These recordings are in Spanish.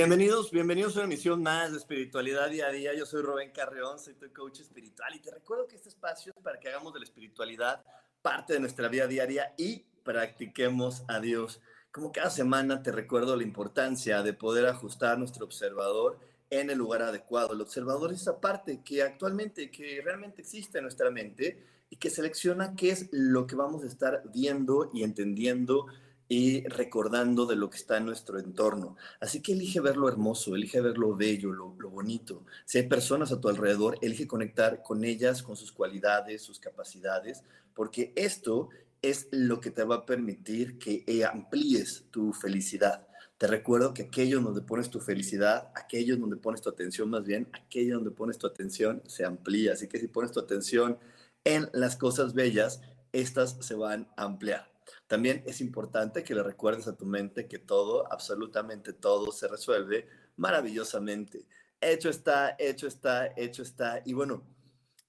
Bienvenidos, bienvenidos a una emisión más de Espiritualidad Día a Día. Yo soy Rubén Carreón, soy tu coach espiritual y te recuerdo que este espacio es para que hagamos de la espiritualidad parte de nuestra vida diaria y practiquemos a Dios. Como cada semana te recuerdo la importancia de poder ajustar nuestro observador en el lugar adecuado. El observador es esa parte que actualmente, que realmente existe en nuestra mente y que selecciona qué es lo que vamos a estar viendo y entendiendo y recordando de lo que está en nuestro entorno. Así que elige ver lo hermoso, elige ver lo bello, lo, bonito. Si hay personas a tu alrededor, elige conectar con ellas, con sus cualidades, sus capacidades, porque esto es lo que te va a permitir que eh, amplíes tu felicidad. Te recuerdo que aquello donde pones tu felicidad, aquello donde pones tu atención más bien, aquello donde pones tu atención se amplía. Así que si pones tu atención en las cosas bellas, estas se van a ampliar. También es importante que le recuerdes a tu mente que todo, absolutamente todo, se resuelve maravillosamente. Hecho está, hecho está, hecho está. Y bueno,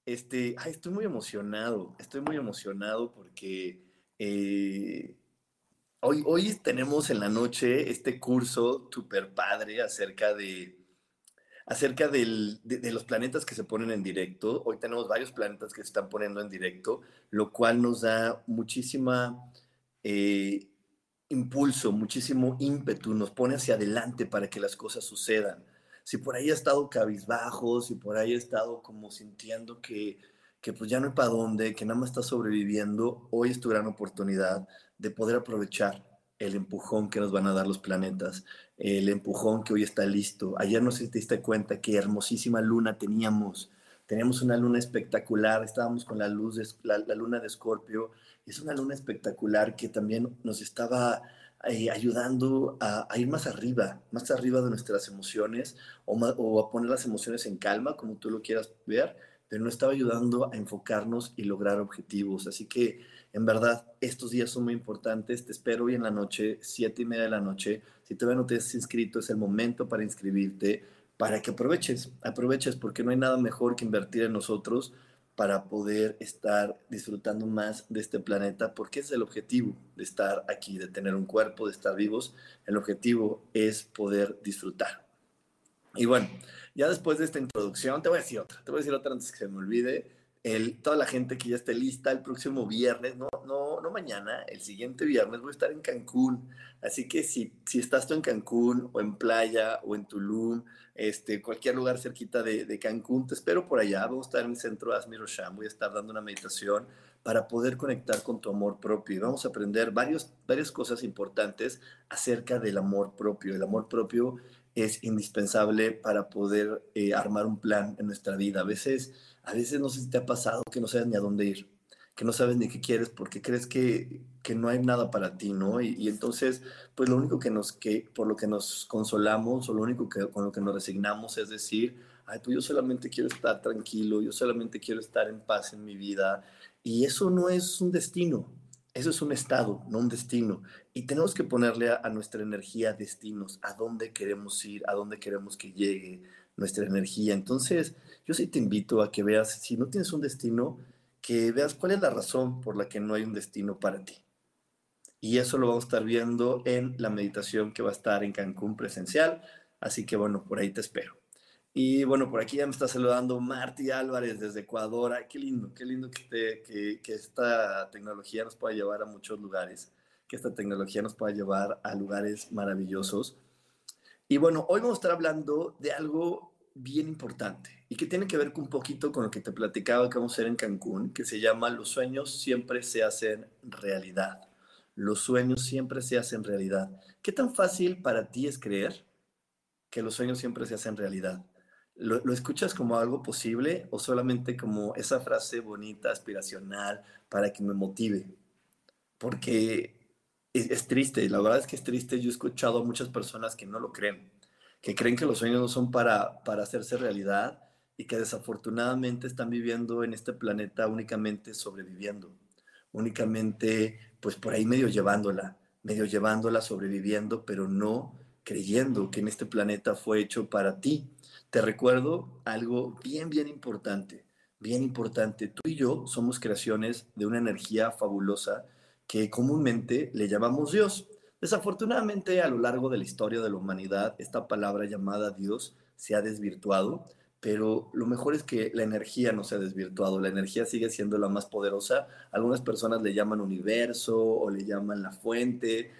este, estoy muy emocionado, estoy muy emocionado porque eh, hoy, hoy tenemos en la noche este curso super padre acerca de acerca de, los planetas que se ponen en directo. Hoy tenemos varios planetas que se están poniendo en directo, lo cual nos da muchísima eh, impulso, muchísimo ímpetu, nos pone hacia adelante para que las cosas sucedan. Si por ahí ha estado cabizbajo, si por ahí ha estado como sintiendo que, que pues ya no hay para dónde, que nada más está sobreviviendo, hoy es tu gran oportunidad de poder aprovechar el empujón que nos van a dar los planetas, el empujón que hoy está listo. Ayer no sé si te diste cuenta qué hermosísima luna teníamos. Teníamos una luna espectacular, estábamos con la luz de la, la luna de Escorpio es una luna espectacular que también nos estaba eh, ayudando a, ir más arriba, más arriba de nuestras emociones o, a poner las emociones en calma, como tú lo quieras ver, pero nos estaba ayudando a enfocarnos y lograr objetivos. Así que, en verdad, estos días son muy importantes. Te espero hoy en la noche, siete y media de la noche. Si todavía no te has inscrito, es el momento para inscribirte, para que aproveches, aproveches, porque no hay nada mejor que invertir en nosotros para poder estar disfrutando más de este planeta, porque es el objetivo de estar aquí, de tener un cuerpo, de estar vivos. El objetivo es poder disfrutar. Y bueno, ya después de esta introducción, te voy a decir otra, te voy a decir otra antes que se me olvide toda la gente que ya esté lista el próximo viernes, no, no, no mañana, el siguiente viernes voy a estar en Cancún. Así que si, si estás tú en Cancún o en playa o en Tulum, este, cualquier lugar cerquita de, Cancún, te espero por allá. Vamos a estar en el centro de Asmir voy a estar dando una meditación para poder conectar con tu amor propio. Y vamos a aprender varios, varias cosas importantes acerca del amor propio. El amor propio es indispensable para poder eh, armar un plan en nuestra vida. A veces a veces no sé si te ha pasado que no sabes ni a dónde ir, que no sabes ni qué quieres porque crees que, que no hay nada para ti, ¿no? Y, entonces, pues lo único que nos, que por lo que nos consolamos o lo único que, con lo que nos resignamos es decir, ay, pues yo solamente quiero estar tranquilo, yo solamente quiero estar en paz en mi vida. Y eso no es un destino, eso es un estado, no un destino. Y tenemos que ponerle a, nuestra energía destinos, a dónde queremos ir, a dónde queremos que llegue nuestra energía. Entonces, yo sí te invito a que veas, si no tienes un destino, que veas cuál es la razón por la que no hay un destino para ti. Y eso lo vamos a estar viendo en la meditación que va a estar en Cancún presencial. Así que bueno, por ahí te espero. Y bueno, por aquí ya me está saludando Marty Álvarez desde Ecuador. Ay, qué lindo, qué lindo que, que, que esta tecnología nos pueda llevar a muchos lugares, que esta tecnología nos pueda llevar a lugares maravillosos. Y bueno, hoy vamos a estar hablando de algo bien importante y que tiene que ver un poquito con lo que te platicaba que vamos a hacer en Cancún, que se llama Los sueños siempre se hacen realidad. Los sueños siempre se hacen realidad. ¿Qué tan fácil para ti es creer que los sueños siempre se hacen realidad? ¿Lo, escuchas como algo posible o solamente como esa frase bonita, aspiracional, para que me motive? Porque es, es triste, la verdad es que es triste. Yo he escuchado a muchas personas que no lo creen que creen que los sueños no son para, para hacerse realidad y que desafortunadamente están viviendo en este planeta únicamente sobreviviendo, únicamente pues por ahí medio llevándola, medio llevándola, sobreviviendo, pero no creyendo que en este planeta fue hecho para ti. Te recuerdo algo bien, bien importante, bien importante. Tú y yo somos creaciones de una energía fabulosa que comúnmente le llamamos Dios. Desafortunadamente, a lo largo de la historia de la humanidad, esta palabra llamada Dios se ha desvirtuado, pero lo mejor es que la energía no se ha desvirtuado, la energía sigue siendo la más poderosa. Algunas personas le llaman universo o le llaman la fuente,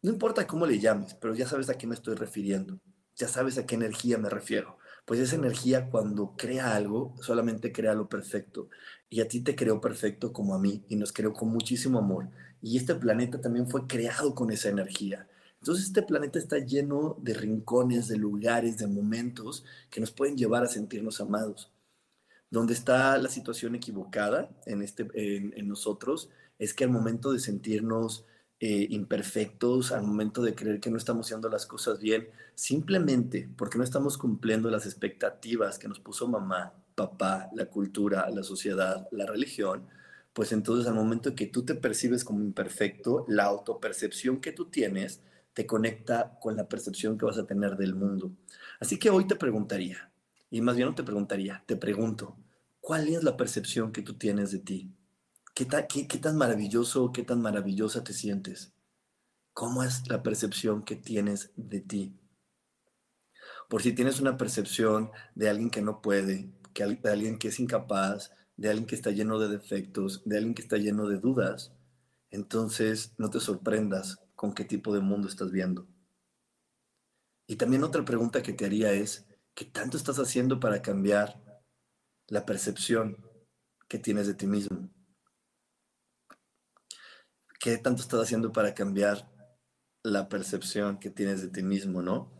no importa cómo le llames, pero ya sabes a qué me estoy refiriendo, ya sabes a qué energía me refiero. Pues esa energía cuando crea algo, solamente crea lo perfecto. Y a ti te creó perfecto como a mí y nos creó con muchísimo amor y este planeta también fue creado con esa energía. Entonces este planeta está lleno de rincones, de lugares, de momentos que nos pueden llevar a sentirnos amados. Donde está la situación equivocada en, este, en, nosotros es que al momento de sentirnos eh, imperfectos, al momento de creer que no estamos haciendo las cosas bien, simplemente porque no estamos cumpliendo las expectativas que nos puso mamá, papá, la cultura, la sociedad, la religión, pues entonces al momento que tú te percibes como imperfecto, la autopercepción que tú tienes te conecta con la percepción que vas a tener del mundo. Así que hoy te preguntaría, y más bien no te preguntaría, te pregunto, ¿cuál es la percepción que tú tienes de ti? ¿Qué, tan maravilloso, qué tan maravillosa te sientes? ¿Cómo es la percepción que tienes de ti? Por si tienes una percepción de alguien que no puede, que, de alguien que es incapaz, de alguien que está lleno de defectos, de alguien que está lleno de dudas, entonces no te sorprendas con qué tipo de mundo estás viendo. Y también otra pregunta que te haría es, ¿qué tanto estás haciendo para cambiar la percepción que tienes de ti mismo? ¿Qué tanto estás haciendo para cambiar la percepción que tienes de ti mismo, no?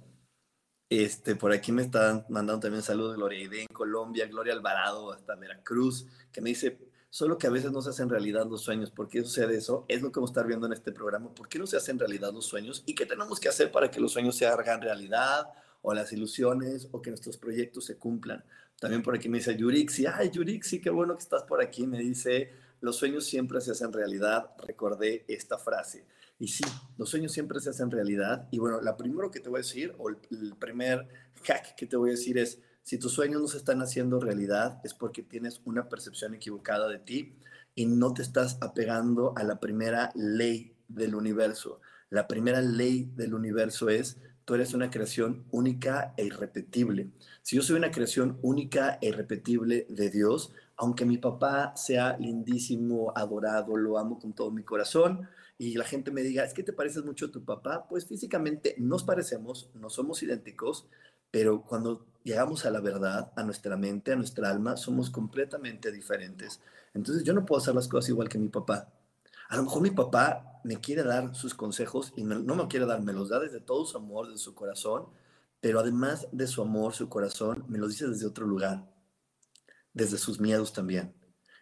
Este, por aquí me están mandando también saludos Gloria Ide en Colombia, Gloria Alvarado hasta Veracruz, que me dice, solo que a veces no se hacen realidad los sueños. ¿Por qué sucede eso? Es lo que vamos a estar viendo en este programa. ¿Por qué no se hacen realidad los sueños? ¿Y qué tenemos que hacer para que los sueños se hagan realidad? O las ilusiones, o que nuestros proyectos se cumplan. También por aquí me dice Yurixi, ay Yurixi, qué bueno que estás por aquí. Me dice, los sueños siempre se hacen realidad. Recordé esta frase. Y sí, los sueños siempre se hacen realidad. Y bueno, la primero que te voy a decir, o el, primer hack que te voy a decir es, si tus sueños no se están haciendo realidad, es porque tienes una percepción equivocada de ti y no te estás apegando a la primera ley del universo. La primera ley del universo es, tú eres una creación única e irrepetible. Si yo soy una creación única e irrepetible de Dios, aunque mi papá sea lindísimo, adorado, lo amo con todo mi corazón, y la gente me diga, es que te pareces mucho a tu papá, pues físicamente nos parecemos, no somos idénticos, pero cuando llegamos a la verdad, a nuestra mente, a nuestra alma, somos completamente diferentes. Entonces yo no puedo hacer las cosas igual que mi papá. A lo mejor mi papá me quiere dar sus consejos y no, me quiere dar, me los da desde todo su amor, de su corazón, pero además de su amor, su corazón, me los dice desde otro lugar, desde sus miedos también.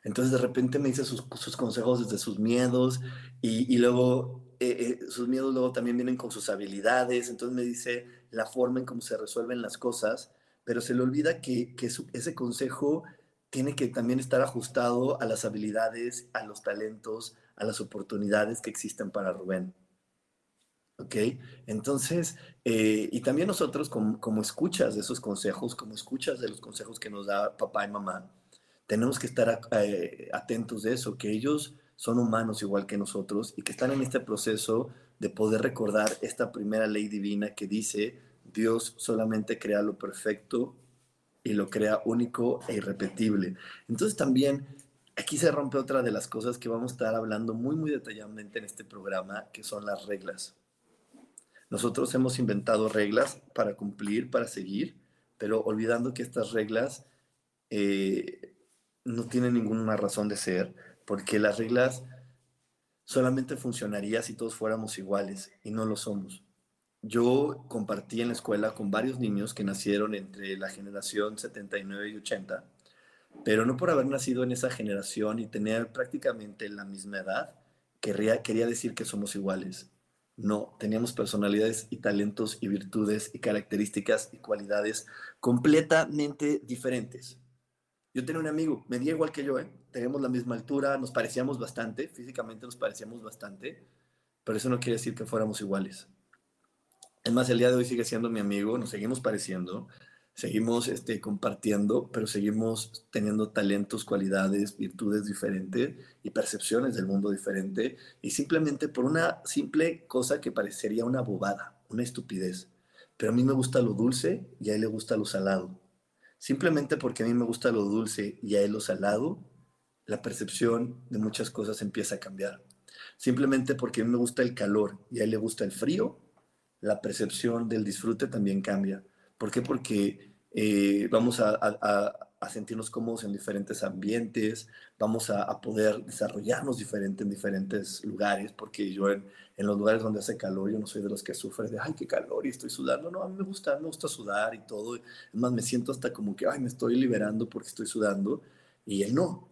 Entonces de repente me dice sus, consejos desde sus miedos y, luego eh, eh, sus miedos luego también vienen con sus habilidades, entonces me dice la forma en cómo se resuelven las cosas, pero se le olvida que, ese consejo tiene que también estar ajustado a las habilidades, a los talentos, a las oportunidades que existen para Rubén. ¿Ok? Entonces, eh, y también nosotros como, como escuchas de esos consejos, como escuchas de los consejos que nos da papá y mamá, tenemos que estar eh, atentos de eso, que ellos son humanos igual que nosotros y que están en este proceso de poder recordar esta primera ley divina que dice, Dios solamente crea lo perfecto y lo crea único e irrepetible. Entonces también aquí se rompe otra de las cosas que vamos a estar hablando muy, muy detalladamente en este programa, que son las reglas. Nosotros hemos inventado reglas para cumplir, para seguir, pero olvidando que estas reglas eh, no tienen ninguna razón de ser, porque las reglas solamente funcionarían si todos fuéramos iguales y no lo somos. Yo compartí en la escuela con varios niños que nacieron entre la generación 79 y 80, pero no por haber nacido en esa generación y tener prácticamente la misma edad, quería, quería decir que somos iguales. No, teníamos personalidades y talentos y virtudes y características y cualidades completamente diferentes. Yo tenía un amigo, medía igual que yo, ¿eh? teníamos la misma altura, nos parecíamos bastante, físicamente nos parecíamos bastante, pero eso no quiere decir que fuéramos iguales. Es más, el día de hoy sigue siendo mi amigo, nos seguimos pareciendo, seguimos este, compartiendo, pero seguimos teniendo talentos, cualidades, virtudes diferentes y percepciones del mundo diferente, y simplemente por una simple cosa que parecería una bobada, una estupidez. Pero a mí me gusta lo dulce y a él le gusta lo salado. Simplemente porque a mí me gusta lo dulce y a él lo salado, la percepción de muchas cosas empieza a cambiar. Simplemente porque a mí me gusta el calor y a él le gusta el frío, la percepción del disfrute también cambia. ¿Por qué? Porque eh, vamos a, sentirnos cómodos en diferentes ambientes, vamos a, poder desarrollarnos diferente en diferentes lugares, porque yo en, los lugares donde hace calor, yo no soy de los que sufre de, ay, qué calor y estoy sudando. No, a mí me gusta, me gusta sudar y todo. Es más, me siento hasta como que, ay, me estoy liberando porque estoy sudando. Y él no.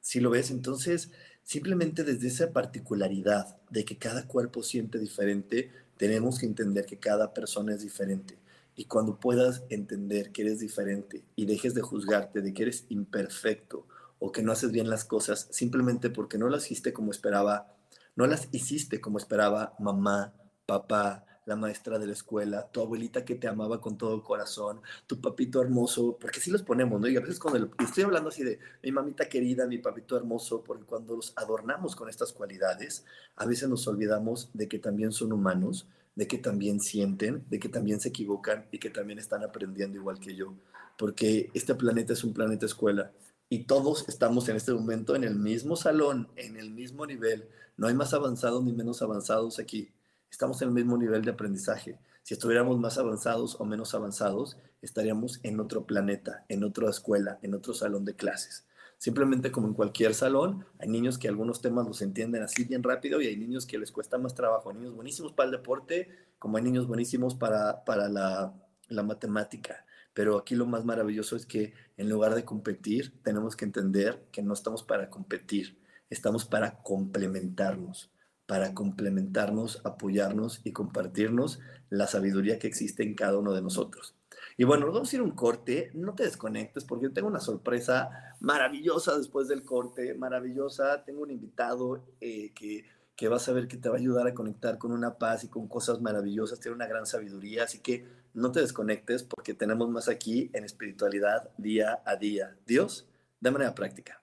Si lo ves, entonces, simplemente desde esa particularidad de que cada cuerpo siente diferente, tenemos que entender que cada persona es diferente y cuando puedas entender que eres diferente y dejes de juzgarte de que eres imperfecto o que no haces bien las cosas simplemente porque no las hiciste como esperaba, no las hiciste como esperaba mamá, papá, la maestra de la escuela, tu abuelita que te amaba con todo el corazón, tu papito hermoso, porque sí los ponemos, ¿no? Y a veces cuando estoy hablando así de mi mamita querida, mi papito hermoso, porque cuando los adornamos con estas cualidades, a veces nos olvidamos de que también son humanos, de que también sienten, de que también se equivocan y que también están aprendiendo igual que yo, porque este planeta es un planeta escuela y todos estamos en este momento en el mismo salón, en el mismo nivel, no hay más avanzados ni menos avanzados aquí, estamos en el mismo nivel de aprendizaje. Si estuviéramos más avanzados o menos avanzados, estaríamos en otro planeta, en otra escuela, en otro salón de clases. Simplemente como en cualquier salón, hay niños que algunos temas los entienden así bien rápido y hay niños que les cuesta más trabajo. Hay niños buenísimos para el deporte, como hay niños buenísimos para, para la, la matemática. Pero aquí lo más maravilloso es que en lugar de competir, tenemos que entender que no estamos para competir, estamos para complementarnos, para complementarnos, apoyarnos y compartirnos la sabiduría que existe en cada uno de nosotros. Y bueno, vamos a ir a un corte, no te desconectes porque tengo una sorpresa maravillosa después del corte, maravillosa. Tengo un invitado eh, que, que vas a ver que te va a ayudar a conectar con una paz y con cosas maravillosas, tiene una gran sabiduría, así que no te desconectes porque tenemos más aquí en espiritualidad día a día. Dios, de manera. Práctica.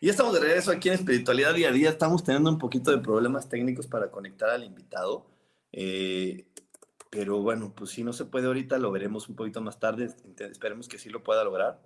Y estamos de regreso aquí en Espiritualidad Día a Día. Estamos teniendo un poquito de problemas técnicos para conectar al invitado. Eh, pero bueno, pues si no se puede ahorita, lo veremos un poquito más tarde. Esperemos que sí lo pueda lograr.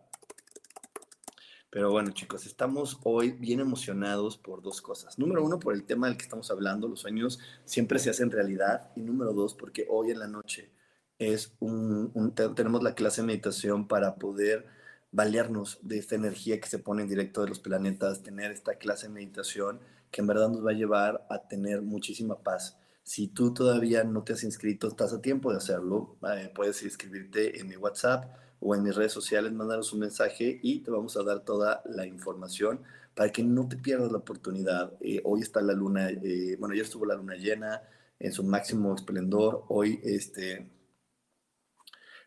Pero bueno, chicos, estamos hoy bien emocionados por dos cosas. Número uno, por el tema del que estamos hablando, los sueños siempre se hacen realidad. Y número dos, porque hoy en la noche es un, tenemos la clase de meditación para poder valernos de esta energía que se pone en directo de los planetas, tener esta clase de meditación que en verdad nos va a llevar a tener muchísima paz. Si tú todavía no te has inscrito, estás a tiempo de hacerlo. Eh, puedes inscribirte en mi WhatsApp o en mis redes sociales, mandaros un mensaje y te vamos a dar toda la información para que no te pierdas la oportunidad. Eh, hoy está la luna, eh, bueno, ya estuvo la luna llena en su máximo esplendor. Hoy, este,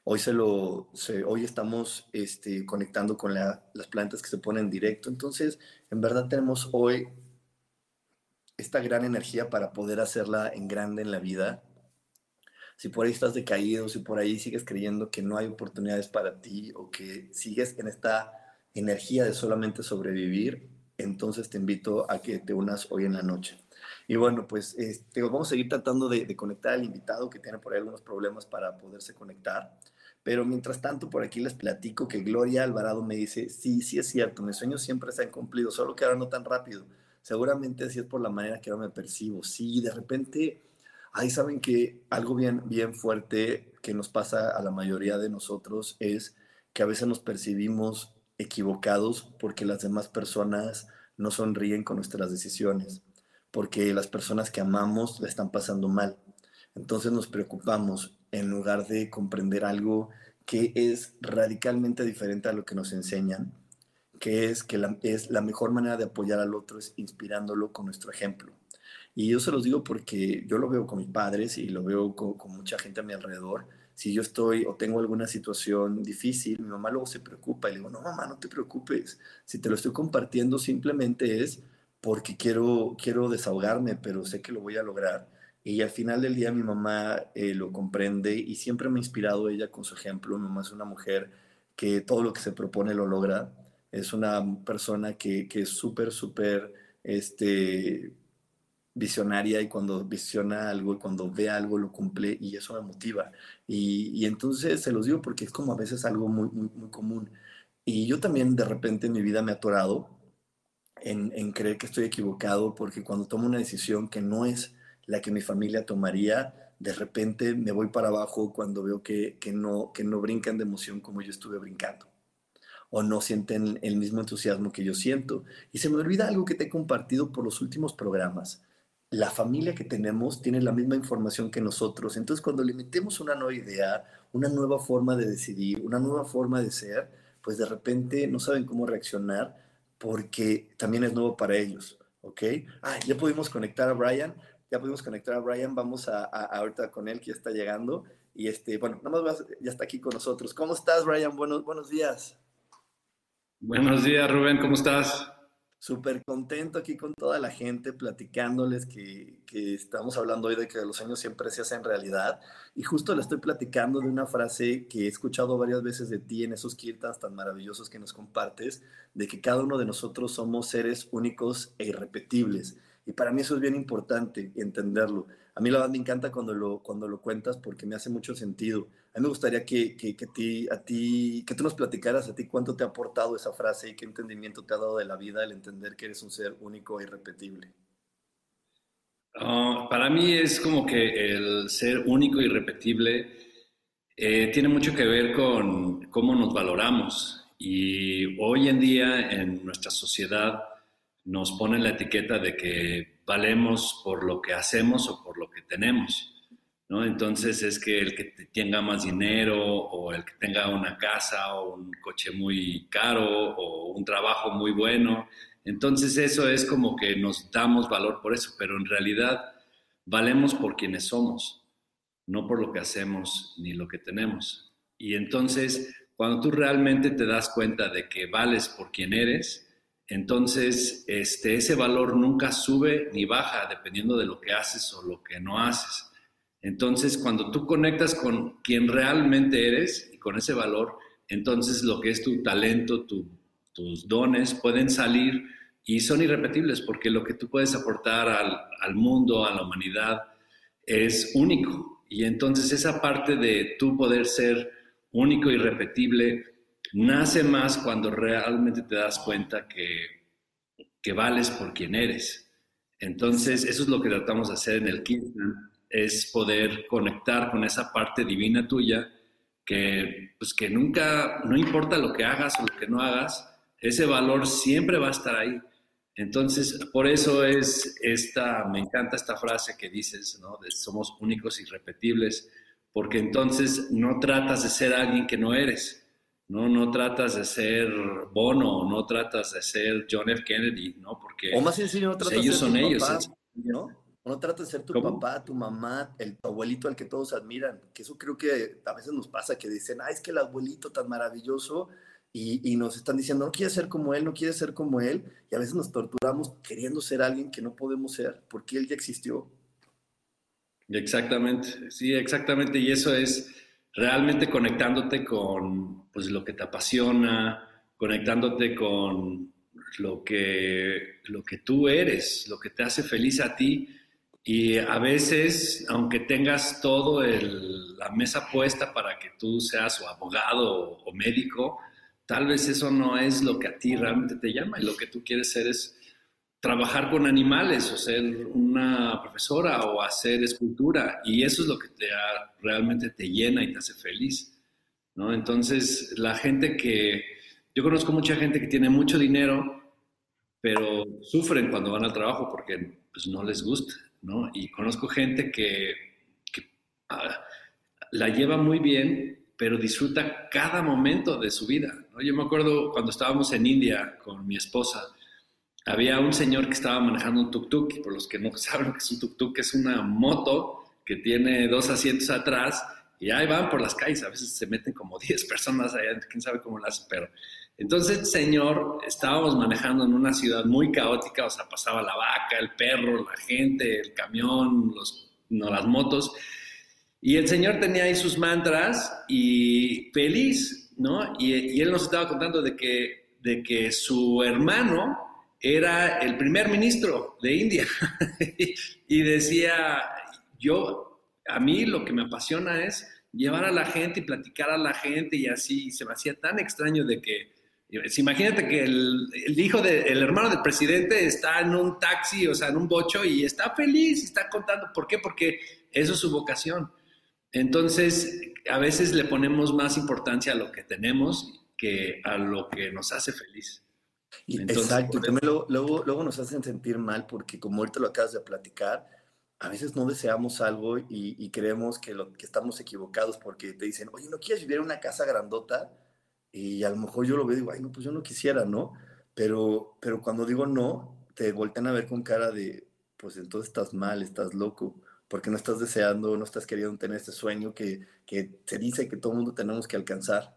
hoy se lo, hoy estamos este, conectando con las plantas que se ponen en directo. Entonces, en verdad tenemos hoy esta gran energía para poder hacerla en grande en la vida si por ahí estás decaído, si por ahí sigues creyendo que no hay oportunidades para ti o que sigues en esta energía de solamente sobrevivir, entonces te invito a que te unas hoy en la noche. Y bueno, pues este, vamos a seguir tratando de, conectar al invitado que tiene por ahí algunos problemas para poderse conectar. Pero mientras tanto, por aquí les platico que Gloria Alvarado me dice, sí, sí es cierto, mis sueños siempre se han cumplido, solo que ahora no tan rápido. Seguramente así es por la manera que ahora me percibo. Sí, de repente Ahí saben que algo bien, bien fuerte que nos pasa a la mayoría de nosotros es que a veces nos percibimos equivocados porque las demás personas no sonríen con nuestras decisiones, porque las personas que amamos la están pasando mal. Entonces nos preocupamos en lugar de comprender algo que es radicalmente diferente a lo que nos enseñan, que es que la, es la mejor manera de apoyar al otro es inspirándolo con nuestro ejemplo. Y yo se los digo porque yo lo veo con mis padres y lo veo con, mucha gente a mi alrededor. Si yo estoy o tengo alguna situación difícil, mi mamá luego se preocupa y le digo, no, mamá, no te preocupes. Si te lo estoy compartiendo simplemente es porque quiero, quiero desahogarme, pero sé que lo voy a lograr. Y al final del día mi mamá eh, lo comprende y siempre me ha inspirado ella con su ejemplo. Mi mamá es una mujer que todo lo que se propone lo logra. Es una persona que, que es súper, súper este, visionaria y cuando visiona algo y cuando ve algo lo cumple y eso me motiva. Y, entonces se los digo porque es como a veces algo muy, muy, muy común. Y yo también de repente en mi vida me he atorado en, en, creer que estoy equivocado porque cuando tomo una decisión que no es la que mi familia tomaría, de repente me voy para abajo cuando veo que, que no, que no brincan de emoción como yo estuve brincando o no sienten el mismo entusiasmo que yo siento. Y se me olvida algo que te he compartido por los últimos programas la familia que tenemos tiene la misma información que nosotros. Entonces, cuando le metemos una nueva idea, una nueva forma de decidir, una nueva forma de ser, pues de repente no saben cómo reaccionar porque también es nuevo para ellos. ¿Ok? Ah, ya pudimos conectar a Brian. Ya pudimos conectar a Brian. Vamos a, ahorita con él que ya está llegando. Y este, bueno, nada más ya está aquí con nosotros. ¿Cómo estás, Brian? Buenos, buenos días. Buenos días, Rubén. ¿Cómo estás? súper contento aquí con toda la gente, platicándoles que, que, estamos hablando hoy de que los sueños siempre se hacen realidad. Y justo le estoy platicando de una frase que he escuchado varias veces de ti en esos kirtans tan maravillosos que nos compartes, de que cada uno de nosotros somos seres únicos e irrepetibles. Y para mí eso es bien importante entenderlo. A mí la verdad me encanta cuando lo, cuando lo cuentas porque me hace mucho sentido. A mí me gustaría que, que, que, ti, a ti, que tú nos platicaras a ti cuánto te ha aportado esa frase y qué entendimiento te ha dado de la vida el entender que eres un ser único e irrepetible. Ah, para mí es como que el ser único e irrepetible eh, tiene mucho que ver con cómo nos valoramos. Y hoy en día en nuestra sociedad nos ponen la etiqueta de que valemos por lo que hacemos o por lo que tenemos. ¿no? Entonces es que el que tenga más dinero o el que tenga una casa o un coche muy caro o un trabajo muy bueno. Entonces eso es como que nos damos valor por eso, pero en realidad valemos por quienes somos, no por lo que hacemos ni lo que tenemos. Y entonces cuando tú realmente te das cuenta de que vales por quien eres, entonces, este, ese valor nunca sube ni baja dependiendo de lo que haces o lo que no haces. Entonces, cuando tú conectas con quien realmente eres y con ese valor, entonces lo que es tu talento, tus dones pueden salir y son irrepetibles porque lo que tú puedes aportar al, al mundo, a la humanidad, es único. Y entonces esa parte de tú poder ser único y repetible nace más cuando realmente te das cuenta que, que vales por quien eres. Entonces, eso es lo que tratamos de hacer en el Kirtan, es poder conectar con esa parte divina tuya que, pues que nunca, no importa lo que hagas o lo que no hagas, ese valor siempre va a estar ahí. Entonces, por eso es esta, me encanta esta frase que dices, ¿no? Somos únicos y repetibles, porque entonces no tratas de ser alguien que no eres, ¿no? No tratas de ser Bono, no tratas de ser John F. Kennedy, ¿no? Porque o más sencillo, no pues, tratas ellos de ser son tu ellos. papá, ¿no? O no tratas de ser tu ¿Cómo? papá, tu mamá, el tu abuelito al que todos admiran. Que eso creo que a veces nos pasa, que dicen, ah, es que el abuelito tan maravilloso, y, y nos están diciendo, no quieres ser como él, no quieres ser como él, y a veces nos torturamos queriendo ser alguien que no podemos ser, porque él ya existió. Exactamente, sí, exactamente. Y eso es realmente conectándote con pues, lo que te apasiona, conectándote con lo que, lo que tú eres, lo que te hace feliz a ti. Y a veces, aunque tengas todo el- la mesa puesta para que tú seas o abogado o, médico, tal vez eso no es lo que a ti realmente te llama y lo que tú quieres ser es trabajar con animales o ser una profesora o hacer escultura y eso es lo que te ha- realmente te llena y te hace feliz, ¿no? Entonces, la gente que, yo conozco mucha gente que tiene mucho dinero, pero sufren cuando van al trabajo porque pues, no les gusta, ¿no? Y conozco gente que, ah, la lleva muy bien, pero disfruta cada momento de su vida, ¿no? Yo me acuerdo cuando estábamos en India con mi esposa, había un señor que estaba manejando un tuk-tuk, y por los que no saben lo que es un tuk-tuk, es una moto que tiene dos asientos atrás y ahí van por las calles, a veces se meten como 10 personas allá, quién sabe cómo lo hacen, pero... Entonces, señor, estábamos manejando en una ciudad muy caótica, o sea, pasaba la vaca, el perro, la gente, el camión, los, no, las motos, y el señor tenía ahí sus mantras y feliz, ¿no? Y, y él nos estaba contando de que, de que su hermano era el primer ministro de India y decía, yo, a mí lo que me apasiona es llevar a la gente y platicar a la gente y así, se me hacía tan extraño de que, imagínate que el, hijo del hermano del presidente está en un taxi, o sea, en un bocho y está feliz está contando, ¿por qué? Porque eso es su vocación. Entonces, a veces le ponemos más importancia a lo que tenemos que a lo que nos hace feliz. Entonces, exacto, y también luego, luego, luego nos hacen sentir mal porque como ahorita lo acabas de platicar, a veces no deseamos algo y, y creemos que, lo, que estamos equivocados porque te dicen, oye, ¿no quieres vivir en una casa grandota? Y a lo mejor yo lo veo y digo, ay, no, pues yo no quisiera, ¿no? Pero, pero cuando digo no, te voltean a ver con cara de, pues entonces estás mal, estás loco, porque no estás deseando, no estás queriendo tener este sueño que, que se dice que todo el mundo tenemos que alcanzar.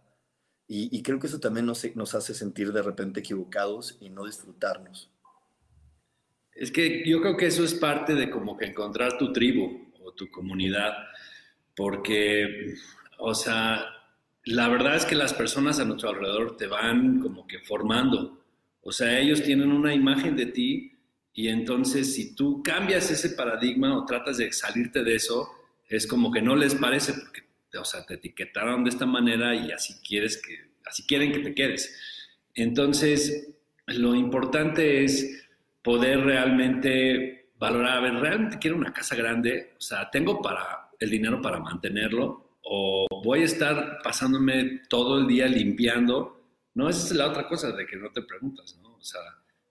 Y, y creo que eso también nos, nos hace sentir de repente equivocados y no disfrutarnos. Es que yo creo que eso es parte de como que encontrar tu tribu o tu comunidad, porque, o sea, la verdad es que las personas a nuestro alrededor te van como que formando, o sea, ellos tienen una imagen de ti y entonces si tú cambias ese paradigma o tratas de salirte de eso, es como que no les parece porque, o sea, te etiquetaron de esta manera y así quieres que, así quieren que te quedes. Entonces, lo importante es poder realmente valorar, a ver, ¿realmente quiero una casa grande? O sea, ¿tengo para el dinero para mantenerlo? ¿O voy a estar pasándome todo el día limpiando? No, esa es la otra cosa de que no te preguntas, ¿no? O sea,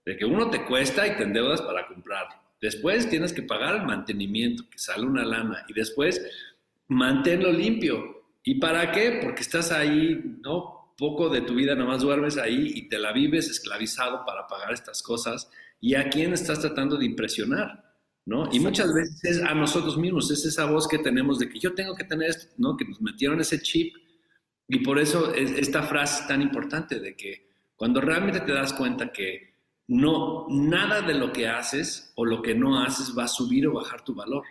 de que uno te cuesta y te endeudas para comprarlo. Después tienes que pagar el mantenimiento, que sale una lana, y después manténlo limpio. ¿Y para qué? Porque estás ahí, ¿no? Poco de tu vida, nomás duermes ahí y te la vives esclavizado para pagar estas cosas. ¿Y a quién estás tratando de impresionar? ¿No? Y muchas veces es a nosotros mismos, es esa voz que tenemos de que yo tengo que tener esto, ¿no? Que nos metieron ese chip. Y por eso es esta frase es tan importante de que cuando realmente te das cuenta que no, nada de lo que haces o lo que no haces va a subir o bajar tu valor,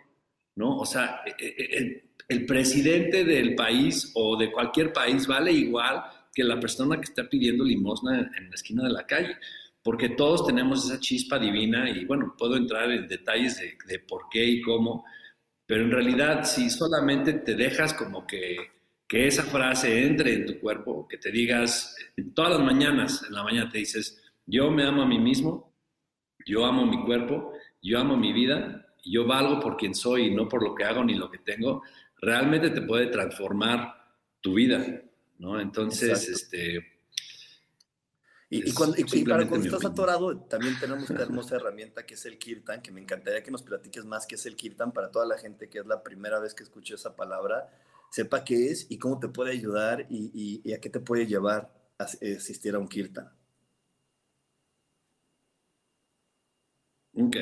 ¿no? O sea, el, el presidente del país o de cualquier país vale igual que la persona que está pidiendo limosna en la esquina de la calle. porque todos tenemos esa chispa divina y bueno, puedo entrar en detalles de, de por qué y cómo, pero en realidad si solamente te dejas como que, que esa frase entre en tu cuerpo, que te digas todas las mañanas, en la mañana te dices, yo me amo a mí mismo, yo amo mi cuerpo, yo amo mi vida, yo valgo por quien soy y no por lo que hago ni lo que tengo, realmente te puede transformar tu vida, ¿no? Entonces, este... Y, cuando, para cuando estás atorado, también tenemos esta hermosa herramienta que es el Kirtan, que me encantaría que nos platiques más qué es el Kirtan para toda la gente que es la primera vez que escucha esa palabra, sepa qué es y cómo te puede ayudar y, y a qué te puede llevar a asistir a un Kirtan. Ok.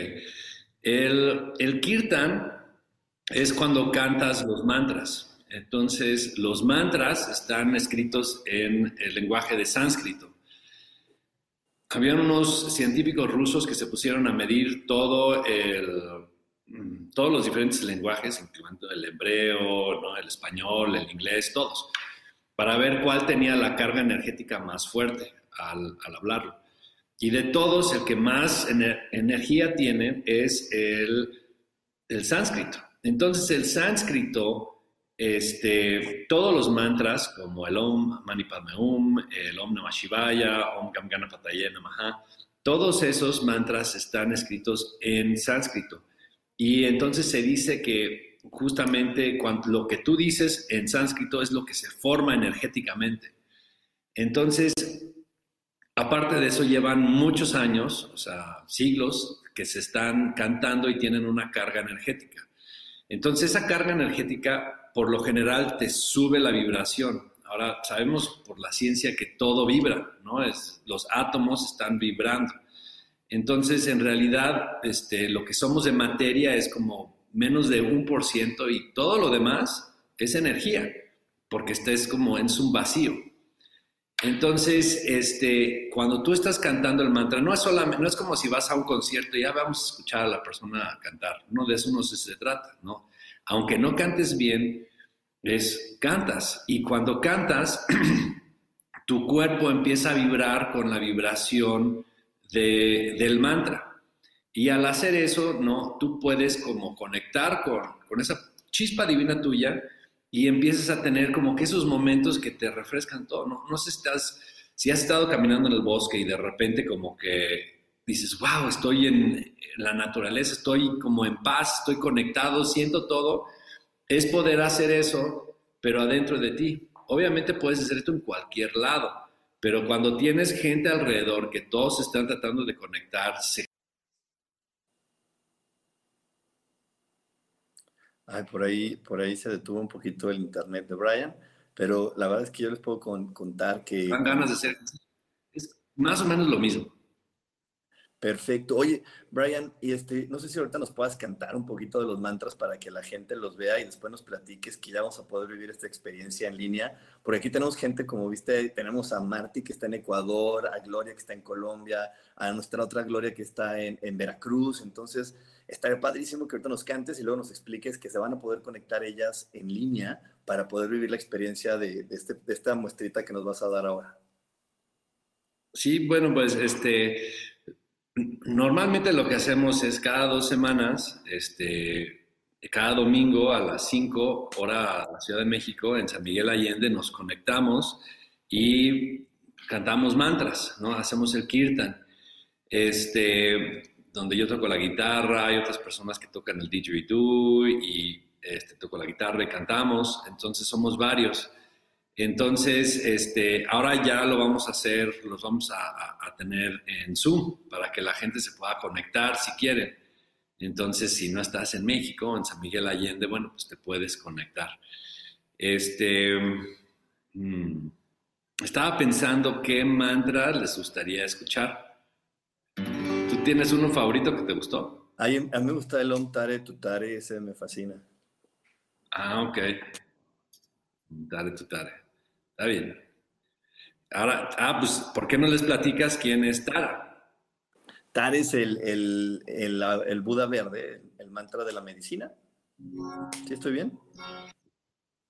El, kirtan es cuando cantas los mantras. Entonces, los mantras están escritos en el lenguaje de sánscrito. Habían unos científicos rusos que se pusieron a medir todo el, todos los diferentes lenguajes, incluyendo el hebreo, el español, el inglés, todos, para ver cuál tenía la carga energética más fuerte al, al hablarlo. Y de todos, el que más energía tiene es el, el sánscrito. Entonces, el sánscrito, este, todos los mantras, como el Om Mani Padme Hum, el Om Namah Shivaya, Om Gam Ganapataye Namaha, todos esos mantras están escritos en sánscrito. Y entonces se dice que justamente cuando, lo que tú dices en sánscrito es lo que se forma energéticamente. Entonces, Aparte de eso, llevan muchos años, o sea, siglos, que se están cantando y tienen una carga energética. Entonces, esa carga energética, por lo general, te sube la vibración. Ahora, sabemos por la ciencia que todo vibra, ¿no? Es, los átomos están vibrando. Entonces, en realidad, este, lo que somos de materia es como menos de un por ciento y todo lo demás es energía, porque estés como en un vacío. Entonces, este, cuando tú estás cantando el mantra, no es, solamente, no es como si vas a un concierto y ya vamos a escuchar a la persona cantar, no de eso no se trata, ¿no? Aunque no cantes bien, es cantas. Y cuando cantas, tu cuerpo empieza a vibrar con la vibración del mantra. Y al hacer eso, ¿no? Tú puedes como conectar con, con esa chispa divina tuya y empiezas a tener como que esos momentos que te refrescan todo. No, no sé si, estás, si has estado caminando en el bosque y de repente como que dices, wow, estoy en la naturaleza, estoy como en paz, estoy conectado, siento todo. Es poder hacer eso, pero adentro de ti. Obviamente puedes hacer esto en cualquier lado, pero cuando tienes gente alrededor que todos están tratando de conectarse Ay, por ahí, por ahí se detuvo un poquito el internet de Brian, pero la verdad es que yo les puedo contar que... Dan ganas de hacer... Es más o menos lo mismo. Perfecto. Oye, Brian, y este, no sé si ahorita nos puedas cantar un poquito de los mantras para que la gente los vea y después nos platiques que ya vamos a poder vivir esta experiencia en línea. Porque aquí tenemos gente, como viste, tenemos a Marty que está en Ecuador, a Gloria que está en Colombia, a nuestra otra Gloria que está en, en Veracruz. Entonces, estaría padrísimo que ahorita nos cantes y luego nos expliques que se van a poder conectar ellas en línea para poder vivir la experiencia de, de, este, de esta muestrita que nos vas a dar ahora. Sí, bueno, pues este Normalmente lo que hacemos es cada dos semanas, este, cada domingo a las 5 hora la Ciudad de México, en San Miguel Allende, nos conectamos y cantamos mantras, ¿no? Hacemos el kirtan, este, donde yo toco la guitarra, hay otras personas que tocan el didgeridoo y este, toco la guitarra y cantamos, entonces somos varios. Entonces, este, ahora ya lo vamos a hacer, los vamos a, tener en Zoom para que la gente se pueda conectar si quieren. Entonces, si no estás en México, en San Miguel Allende, bueno, pues te puedes conectar. Este, mm, estaba pensando qué mantra les gustaría escuchar. ¿Tú tienes uno favorito que te gustó? A mí, me gusta el Om Tare Tutare, ese me fascina. Ah, ok. Tare Tutare. Está bien. Ahora, ah, pues, ¿por qué no les platicas quién es Tara? Tara es el, el, el, Buda verde, el mantra de la medicina. ¿Sí estoy bien?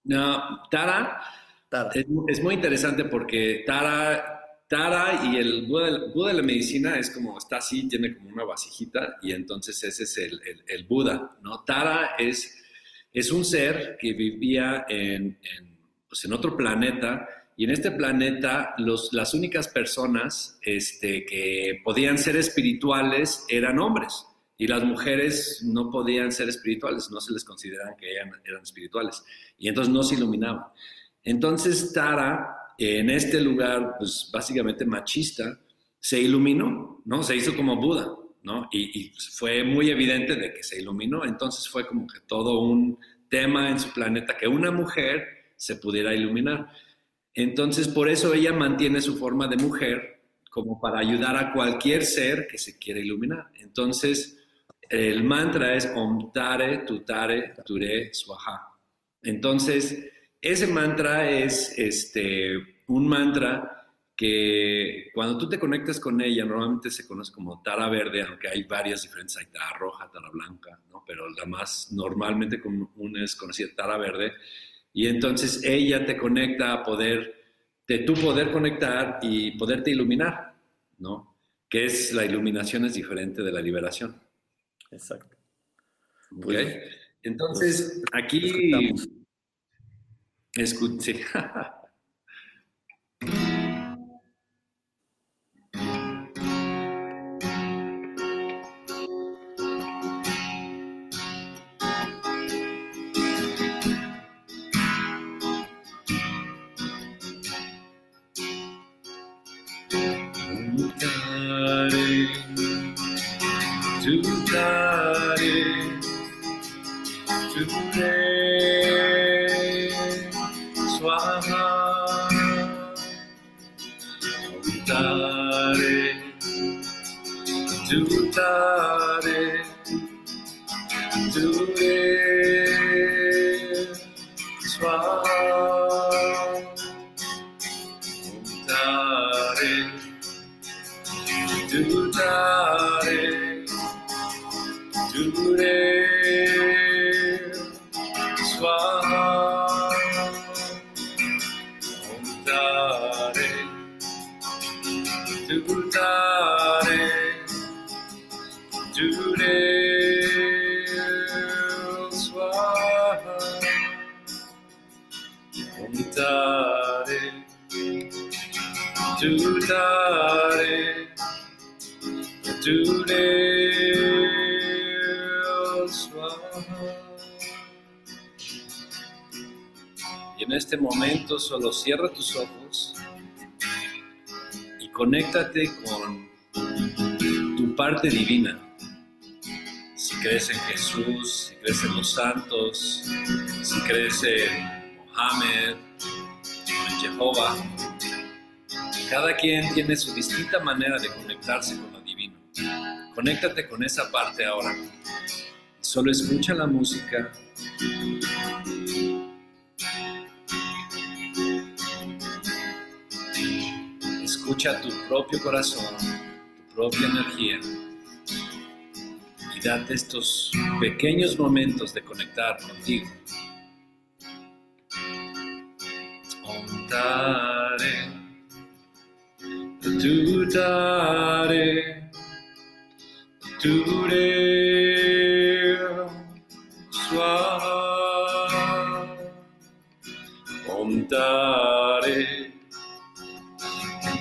No, Tara, Tara. Es, muy interesante porque Tara, Tara y el Buda de, la, medicina es como, está así, tiene como una vasijita y entonces ese es el, el, Buda, ¿no? Tara es, es un ser que vivía en, en, pues en otro planeta y en este planeta los, las únicas personas este, que podían ser espirituales eran hombres y las mujeres no podían ser espirituales, no se les consideraban que eran, eran espirituales y entonces no se iluminaban. Entonces Tara en este lugar, pues básicamente machista, se iluminó, ¿no? Se hizo como Buda, ¿no? Y, fue muy evidente de que se iluminó. Entonces fue como que todo un tema en su planeta que una mujer se pudiera iluminar. Entonces por eso ella mantiene su forma de mujer como para ayudar a cualquier ser que se quiera iluminar. Entonces el mantra es Om Tare Tutare Ture Swaha. Entonces ese mantra es este, un mantra que cuando tú te conectas con ella, normalmente se conoce como tara verde, aunque hay varias diferentes, hay tara roja, tara blanca, ¿no? pero la más normalmente común es conocida tara verde, y entonces ella te conecta a poder, de tu poder conectar y poderte iluminar, ¿no? Que es, la iluminación es diferente de la liberación. Exacto. Pues, entonces, pues, aquí... Escuche. Y solo cierra tus ojos y conéctate con tu parte divina. Si crees en Jesús, si crees en los santos, si crees en Mohammed, en Jehová, cada quien tiene su distinta manera de conectarse con lo divino. Conéctate con esa parte ahora. Solo escucha la música. Escucha tu propio corazón, tu propia energía. Y date estos pequeños momentos de conectar contigo. Om Tare, Om Tare,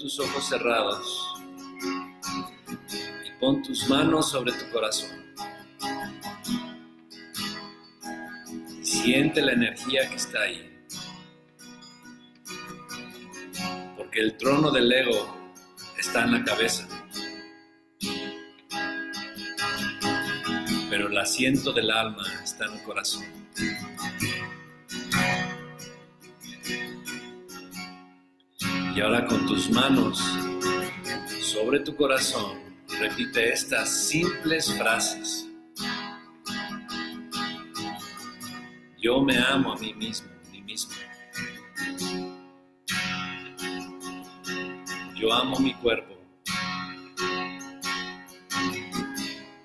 tus ojos cerrados y pon tus manos sobre tu corazón. siente la energía que está ahí. Porque el trono del ego está en la cabeza. Pero el asiento del alma está en el corazón. Y ahora con tus manos sobre tu corazón, repite estas simples frases. Yo me amo a mí mismo, a mí mismo. Yo amo mi cuerpo.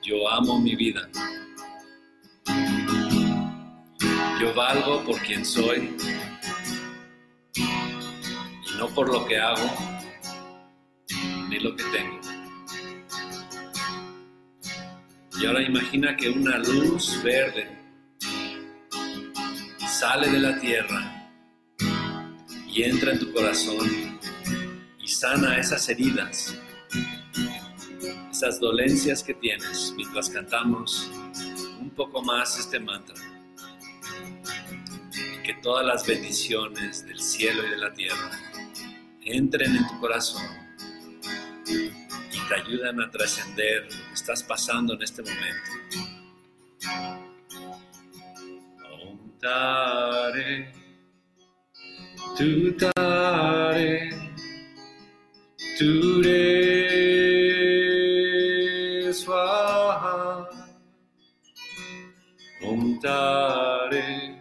Yo amo mi vida. Yo valgo por quien soy no por lo que hago ni lo que tengo. Y ahora imagina que una luz verde sale de la tierra y entra en tu corazón y sana esas heridas, esas dolencias que tienes mientras cantamos un poco más este mantra. Y que todas las bendiciones del cielo y de la tierra entren en tu corazón y te ayudan a trascender lo que estás pasando en este momento. Tu Re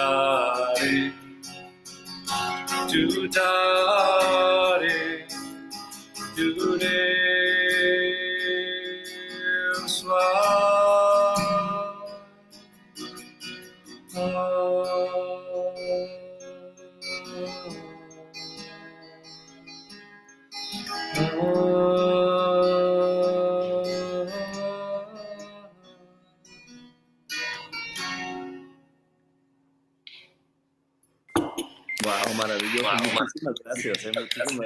Om Tare, Tu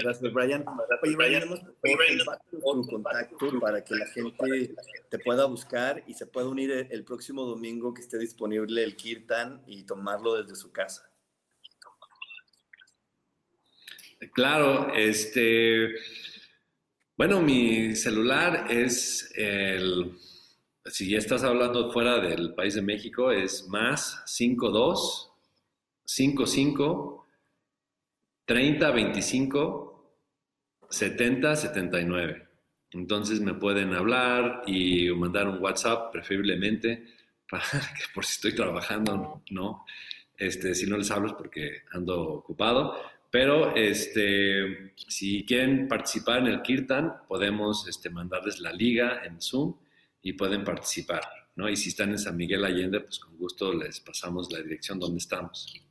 gracias, Brian. Oye, Brian, hemos tu contacto para que la gente te pueda buscar y se pueda unir el, el próximo domingo que esté disponible el Kirtan y tomarlo desde su casa. Claro, este, bueno, mi celular es el, si ya estás hablando fuera del país de México, es más 52 55 30 25 70 79. Entonces me pueden hablar y mandar un WhatsApp preferiblemente para que por si estoy trabajando, no. Este, si no les hablo es porque ando ocupado. Pero este, si quieren participar en el Kirtan, podemos este, mandarles la liga en Zoom y pueden participar. ¿no? Y si están en San Miguel Allende, pues con gusto les pasamos la dirección donde estamos.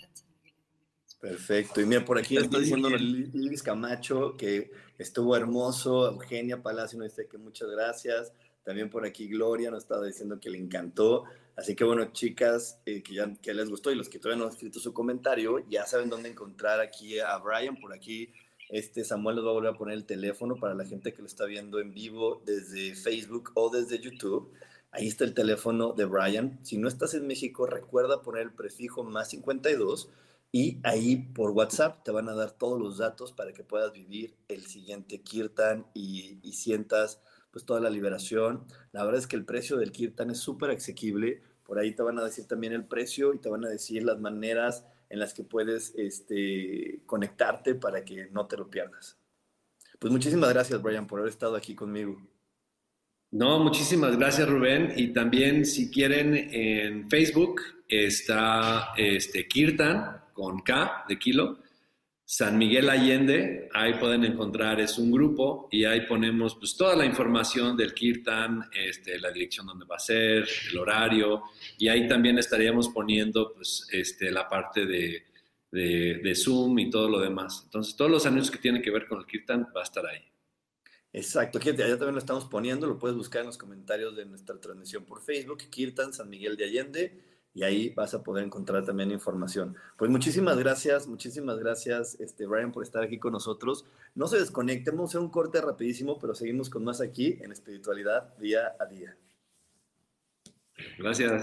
Perfecto. Y mira, por aquí está diciendo Luis Camacho que estuvo hermoso. Eugenia Palacio nos dice que muchas gracias. También por aquí Gloria nos estaba diciendo que le encantó. Así que bueno, chicas, eh, que ya que les gustó y los que todavía no han escrito su comentario, ya saben dónde encontrar aquí a Brian. Por aquí este Samuel les va a volver a poner el teléfono para la gente que lo está viendo en vivo desde Facebook o desde YouTube. Ahí está el teléfono de Brian. Si no estás en México, recuerda poner el prefijo más 52 y ahí por WhatsApp te van a dar todos los datos para que puedas vivir el siguiente Kirtan y, y sientas pues toda la liberación. La verdad es que el precio del Kirtan es súper asequible. Por ahí te van a decir también el precio y te van a decir las maneras en las que puedes este, conectarte para que no te lo pierdas. Pues muchísimas gracias, Brian, por haber estado aquí conmigo. No, muchísimas gracias, Rubén. Y también, si quieren, en Facebook está este, Kirtan con K de kilo. San Miguel Allende, ahí pueden encontrar, es un grupo y ahí ponemos pues toda la información del Kirtan, este, la dirección donde va a ser, el horario y ahí también estaríamos poniendo pues este, la parte de de, Zoom y todo lo demás. Entonces, todos los anuncios que tienen que ver con el Kirtan va a estar ahí. Exacto, aquí ya también lo estamos poniendo, lo puedes buscar en los comentarios de nuestra transmisión por Facebook, Kirtan San Miguel de Allende, y ahí vas a poder encontrar también información. Pues muchísimas gracias, muchísimas gracias, este, Brian, por estar aquí con nosotros. No se desconecten, vamos a un corte rapidísimo, pero seguimos con más aquí en espiritualidad día a día. Gracias.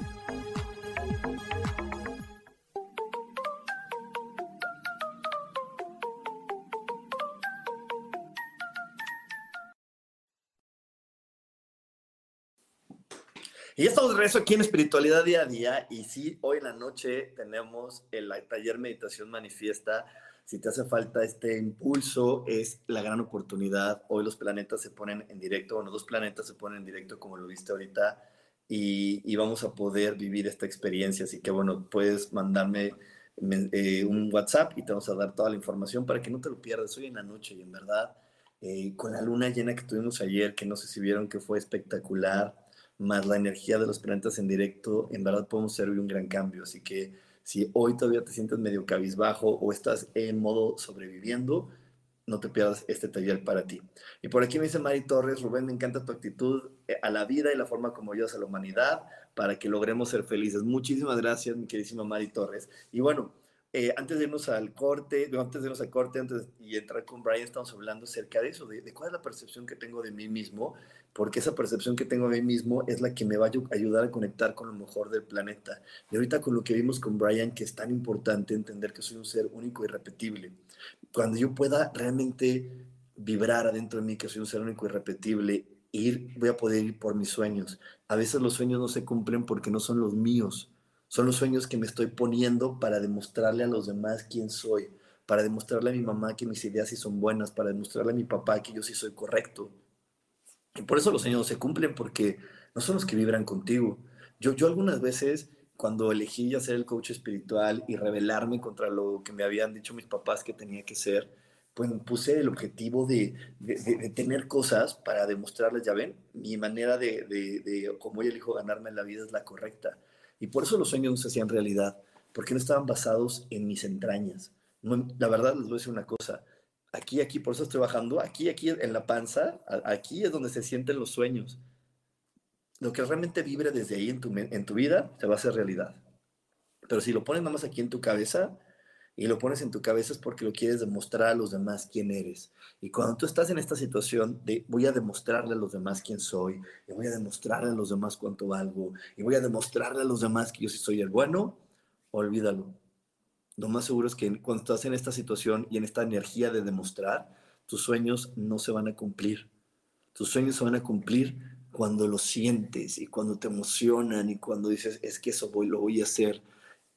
Y estamos de regreso aquí en Espiritualidad Día a Día. Y sí, hoy en la noche tenemos el taller Meditación Manifiesta. Si te hace falta este impulso, es la gran oportunidad. Hoy los planetas se ponen en directo, bueno, dos planetas se ponen en directo, como lo viste ahorita, y, y vamos a poder vivir esta experiencia. Así que, bueno, puedes mandarme eh, un WhatsApp y te vamos a dar toda la información para que no te lo pierdas hoy en la noche. Y en verdad, eh, con la luna llena que tuvimos ayer, que no sé si vieron que fue espectacular más la energía de los planetas en directo, en verdad podemos servir un gran cambio. Así que si hoy todavía te sientes medio cabizbajo o estás en modo sobreviviendo, no te pierdas este taller para ti. Y por aquí me dice Mari Torres, Rubén, me encanta tu actitud eh, a la vida y la forma como ayudas a la humanidad para que logremos ser felices. Muchísimas gracias, mi queridísima Mari Torres. Y bueno, eh, antes de irnos al corte, antes de irnos al corte, antes y entrar con Brian, estamos hablando acerca de eso, de, de, cuál es la percepción que tengo de mí mismo, porque esa percepción que tengo de mí mismo es la que me va a ayudar a conectar con lo mejor del planeta. Y ahorita con lo que vimos con Brian, que es tan importante entender que soy un ser único y repetible. Cuando yo pueda realmente vibrar adentro de mí que soy un ser único y repetible, ir, voy a poder ir por mis sueños. A veces los sueños no se cumplen porque no son los míos son los sueños que me estoy poniendo para demostrarle a los demás quién soy, para demostrarle a mi mamá que mis ideas sí son buenas, para demostrarle a mi papá que yo sí soy correcto. Y por eso los sueños se cumplen, porque no son los que vibran contigo. Yo, yo algunas veces, cuando elegí ya ser el coach espiritual y rebelarme contra lo que me habían dicho mis papás que tenía que ser, pues puse el objetivo de, de, tener cosas para demostrarles, ya ven, mi manera de, de cómo yo elijo ganarme la vida es la correcta. Y por eso los sueños no se hacían realidad, porque no estaban basados en mis entrañas. la verdad, les voy a decir una cosa. Aquí, aquí, por eso estoy bajando, aquí, aquí en la panza, aquí es donde se sienten los sueños. lo que realmente vibre desde ahí en tu, en tu vida se va a hacer realidad. Pero si lo pones nada más aquí en tu cabeza y lo pones en tu cabeza es porque lo quieres demostrar a los demás quién eres. Y cuando tú estás en esta situación de voy a demostrarle a los demás quién soy, y voy a demostrarle a los demás cuánto valgo, y voy a demostrarle a los demás que yo sí soy el bueno, olvídalo. Lo más seguro es que cuando estás en esta situación y en esta energía de demostrar, tus sueños no se van a cumplir. Tus sueños se van a cumplir cuando lo sientes y cuando te emocionan y cuando dices, es que eso lo voy a hacer.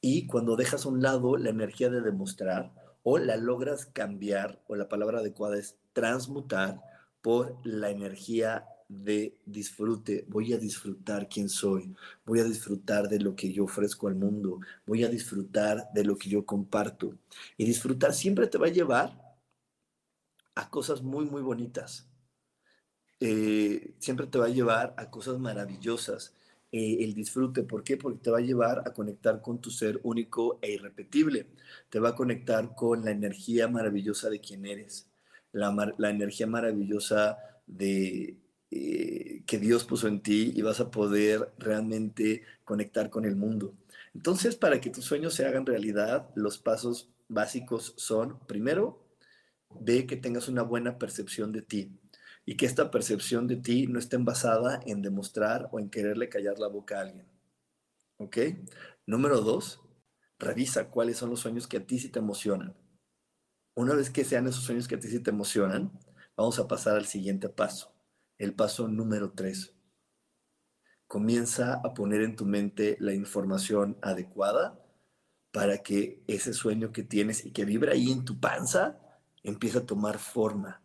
Y cuando dejas a un lado la energía de demostrar o la logras cambiar, o la palabra adecuada es transmutar por la energía de disfrute, voy a disfrutar quién soy, voy a disfrutar de lo que yo ofrezco al mundo, voy a disfrutar de lo que yo comparto. Y disfrutar siempre te va a llevar a cosas muy, muy bonitas. Eh, siempre te va a llevar a cosas maravillosas. Eh, el disfrute, ¿por qué? Porque te va a llevar a conectar con tu ser único e irrepetible. Te va a conectar con la energía maravillosa de quien eres, la, energía maravillosa de, eh, que Dios puso en ti y vas a poder realmente conectar con el mundo. Entonces, para que tus sueños se hagan realidad, los pasos básicos son, primero, ve que tengas una buena percepción de ti y que esta percepción de ti no esté basada en demostrar o en quererle callar la boca a alguien. ¿Ok? Número dos, revisa cuáles son los sueños que a ti sí te emocionan. Una vez que sean esos sueños que a ti sí te emocionan, vamos a pasar al siguiente paso. El paso número tres. Comienza a poner en tu mente la información adecuada para que ese sueño que tienes y que vibra ahí en tu panza empiece a tomar forma.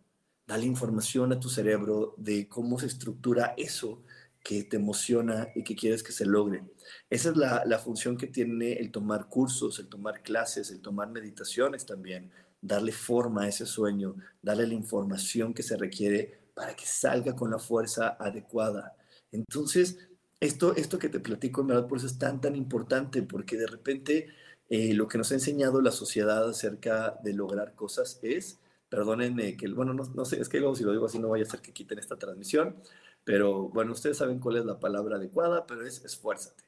Dale información a tu cerebro de cómo se estructura eso que te emociona y que quieres que se logre. Esa es la, la, función que tiene el tomar cursos, el tomar clases, el tomar meditaciones también, darle forma a ese sueño, darle la información que se requiere para que salga con la fuerza adecuada. Entonces, esto, esto que te platico en verdad por eso es tan, tan importante, porque de repente eh, lo que nos ha enseñado la sociedad acerca de lograr cosas es, perdónenme que, bueno, no, no sé, es que luego si lo digo así no vaya a ser que quiten esta transmisión, pero bueno, ustedes saben cuál es la palabra adecuada, pero es esfuérzate.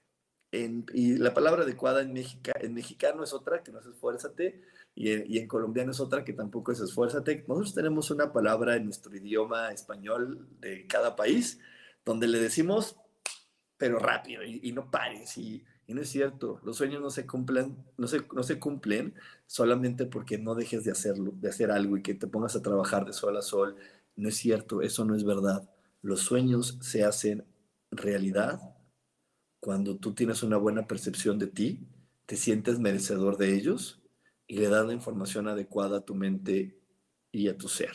En, y la palabra adecuada en, en mexicano es otra, que no es esfuérzate, y en, colombiano es otra que tampoco es esfuérzate. Nosotros tenemos una palabra en nuestro idioma español de cada país donde le decimos, pero rápido y, no pares. Y, no es cierto, los sueños no se cumplen, no se, no se cumplen solamente porque no dejes de hacerlo, de hacer algo y que te pongas a trabajar de sol a sol. No es cierto, eso no es verdad. Los sueños se hacen realidad cuando tú tienes una buena percepción de ti, te sientes merecedor de ellos y le das la información adecuada a tu mente y a tu ser.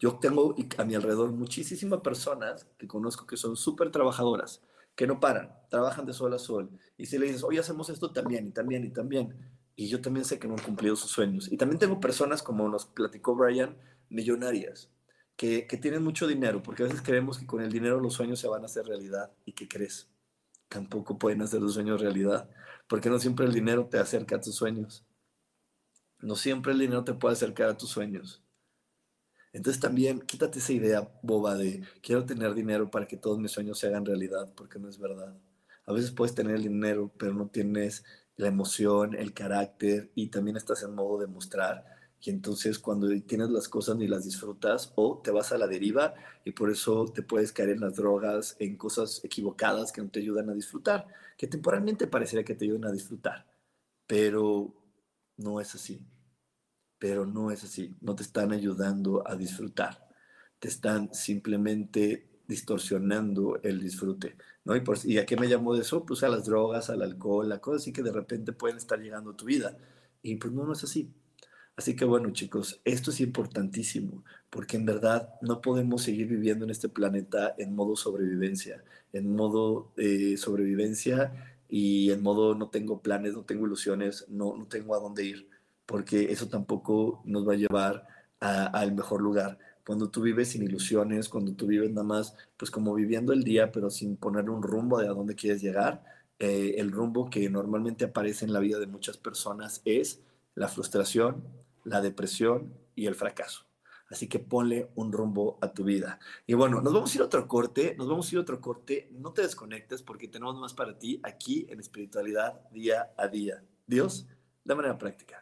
Yo tengo a mi alrededor muchísimas personas que conozco que son súper trabajadoras, que no paran, trabajan de sol a sol. Y si le dices, hoy hacemos esto también, y también, y también. Y yo también sé que no han cumplido sus sueños. Y también tengo personas, como nos platicó Brian, millonarias, que, que tienen mucho dinero, porque a veces creemos que con el dinero los sueños se van a hacer realidad. ¿Y qué crees? Tampoco pueden hacer los sueños realidad, porque no siempre el dinero te acerca a tus sueños. No siempre el dinero te puede acercar a tus sueños. Entonces también quítate esa idea boba de quiero tener dinero para que todos mis sueños se hagan realidad, porque no es verdad. A veces puedes tener el dinero, pero no tienes la emoción, el carácter y también estás en modo de mostrar. Y entonces cuando tienes las cosas ni las disfrutas o te vas a la deriva y por eso te puedes caer en las drogas, en cosas equivocadas que no te ayudan a disfrutar, que temporalmente parecería que te ayudan a disfrutar, pero no es así pero no es así, no te están ayudando a disfrutar, te están simplemente distorsionando el disfrute, ¿no? Y, por, ¿Y a qué me llamo de eso? Pues a las drogas, al alcohol, a cosas así que de repente pueden estar llegando a tu vida. Y pues no, no es así. Así que bueno, chicos, esto es importantísimo, porque en verdad no podemos seguir viviendo en este planeta en modo sobrevivencia, en modo eh, sobrevivencia y en modo no tengo planes, no tengo ilusiones, no, no tengo a dónde ir porque eso tampoco nos va a llevar al mejor lugar. Cuando tú vives sin ilusiones, cuando tú vives nada más, pues como viviendo el día, pero sin poner un rumbo de a dónde quieres llegar, eh, el rumbo que normalmente aparece en la vida de muchas personas es la frustración, la depresión y el fracaso. Así que ponle un rumbo a tu vida. Y bueno, nos vamos a ir a otro corte, nos vamos a ir a otro corte. No te desconectes porque tenemos más para ti aquí en espiritualidad día a día. Dios, de manera práctica.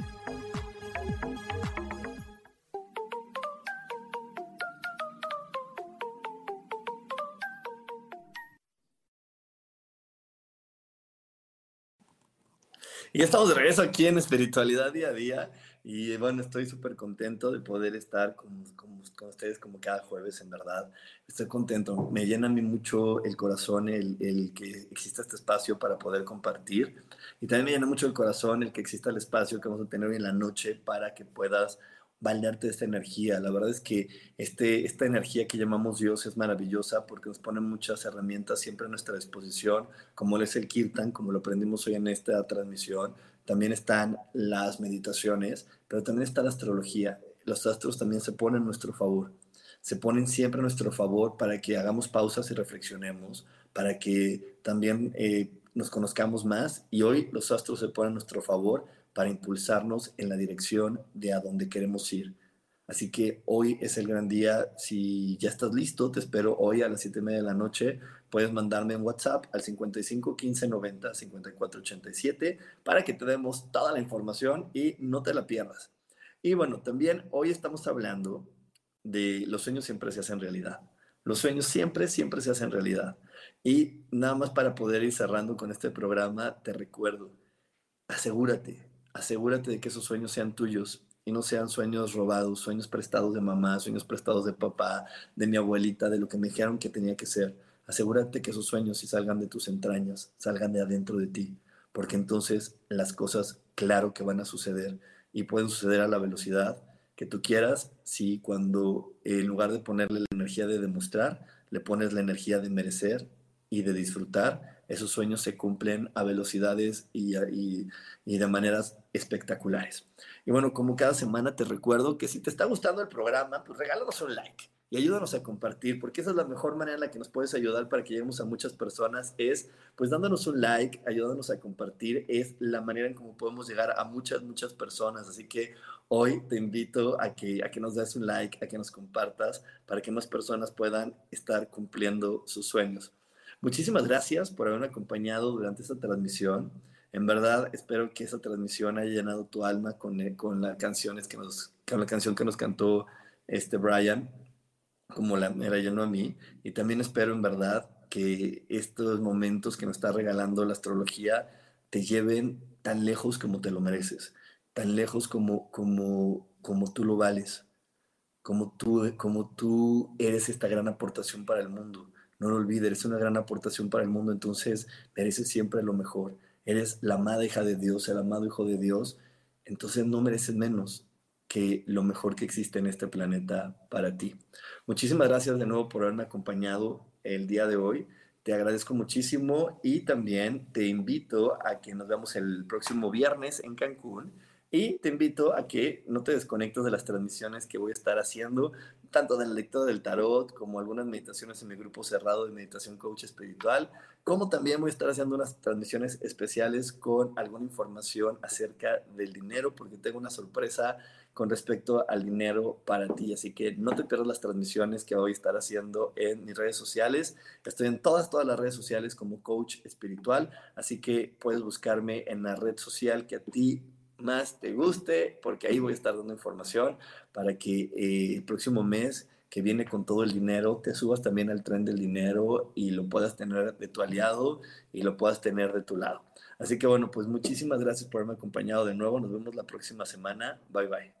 Y estamos de regreso aquí en Espiritualidad Día a Día. Y bueno, estoy súper contento de poder estar con, con, ustedes como cada jueves, en verdad. Estoy contento. Me llena a mí mucho el corazón el, el, que exista este espacio para poder compartir. Y también me llena mucho el corazón el que exista el espacio que vamos a tener hoy en la noche para que puedas valerte esta energía. La verdad es que este, esta energía que llamamos Dios es maravillosa porque nos pone muchas herramientas siempre a nuestra disposición, como es el kirtan, como lo aprendimos hoy en esta transmisión. También están las meditaciones, pero también está la astrología. Los astros también se ponen a nuestro favor. Se ponen siempre a nuestro favor para que hagamos pausas y reflexionemos, para que también eh, nos conozcamos más. Y hoy los astros se ponen a nuestro favor para impulsarnos en la dirección de a donde queremos ir. Así que hoy es el gran día. Si ya estás listo, te espero hoy a las 7 y media de la noche. Puedes mandarme en WhatsApp al 55 15 90 54 87 para que te demos toda la información y no te la pierdas. Y bueno, también hoy estamos hablando de los sueños siempre se hacen realidad. Los sueños siempre, siempre se hacen realidad. Y nada más para poder ir cerrando con este programa, te recuerdo, asegúrate, asegúrate de que esos sueños sean tuyos y no sean sueños robados, sueños prestados de mamá, sueños prestados de papá, de mi abuelita, de lo que me dijeron que tenía que ser. Asegúrate que esos sueños si salgan de tus entrañas, salgan de adentro de ti, porque entonces las cosas claro que van a suceder y pueden suceder a la velocidad que tú quieras si cuando en lugar de ponerle la energía de demostrar, le pones la energía de merecer y de disfrutar esos sueños se cumplen a velocidades y, de maneras espectaculares. Y bueno, como cada semana te recuerdo que si te está gustando el programa, pues regálanos un like y ayúdanos a compartir, porque esa es la mejor manera en la que nos puedes ayudar para que lleguemos a muchas personas, es pues dándonos un like, ayudándonos a compartir, es la manera en cómo podemos llegar a muchas, muchas personas. Así que hoy te invito a que, a que nos des un like, a que nos compartas, para que más personas puedan estar cumpliendo sus sueños. Muchísimas gracias por haberme acompañado durante esta transmisión. En verdad, espero que esa transmisión haya llenado tu alma con, eh, con, las canciones que nos, con la canción que nos cantó este Brian, como la, me la llenó a mí. Y también espero, en verdad, que estos momentos que nos está regalando la astrología te lleven tan lejos como te lo mereces, tan lejos como, como, como tú lo vales, como tú, como tú eres esta gran aportación para el mundo no lo olvides, eres una gran aportación para el mundo, entonces mereces siempre lo mejor. Eres la amada hija de Dios, el amado hijo de Dios, entonces no mereces menos que lo mejor que existe en este planeta para ti. Muchísimas gracias de nuevo por haberme acompañado el día de hoy. te agradezco muchísimo y también te invito a que nos veamos el próximo viernes en Cancún. Y te invito a que no te desconectes de las transmisiones que voy a estar haciendo, tanto del lector del tarot como algunas meditaciones en mi grupo cerrado de meditación coach espiritual, como también voy a estar haciendo unas transmisiones especiales con alguna información acerca del dinero, porque tengo una sorpresa con respecto al dinero para ti. Así que no te pierdas las transmisiones que voy a estar haciendo en mis redes sociales. Estoy en todas, todas las redes sociales como coach espiritual, así que puedes buscarme en la red social que a ti más te guste, porque ahí voy a estar dando información para que eh, el próximo mes que viene con todo el dinero, te subas también al tren del dinero y lo puedas tener de tu aliado y lo puedas tener de tu lado. Así que bueno, pues muchísimas gracias por haberme acompañado de nuevo. Nos vemos la próxima semana. Bye bye.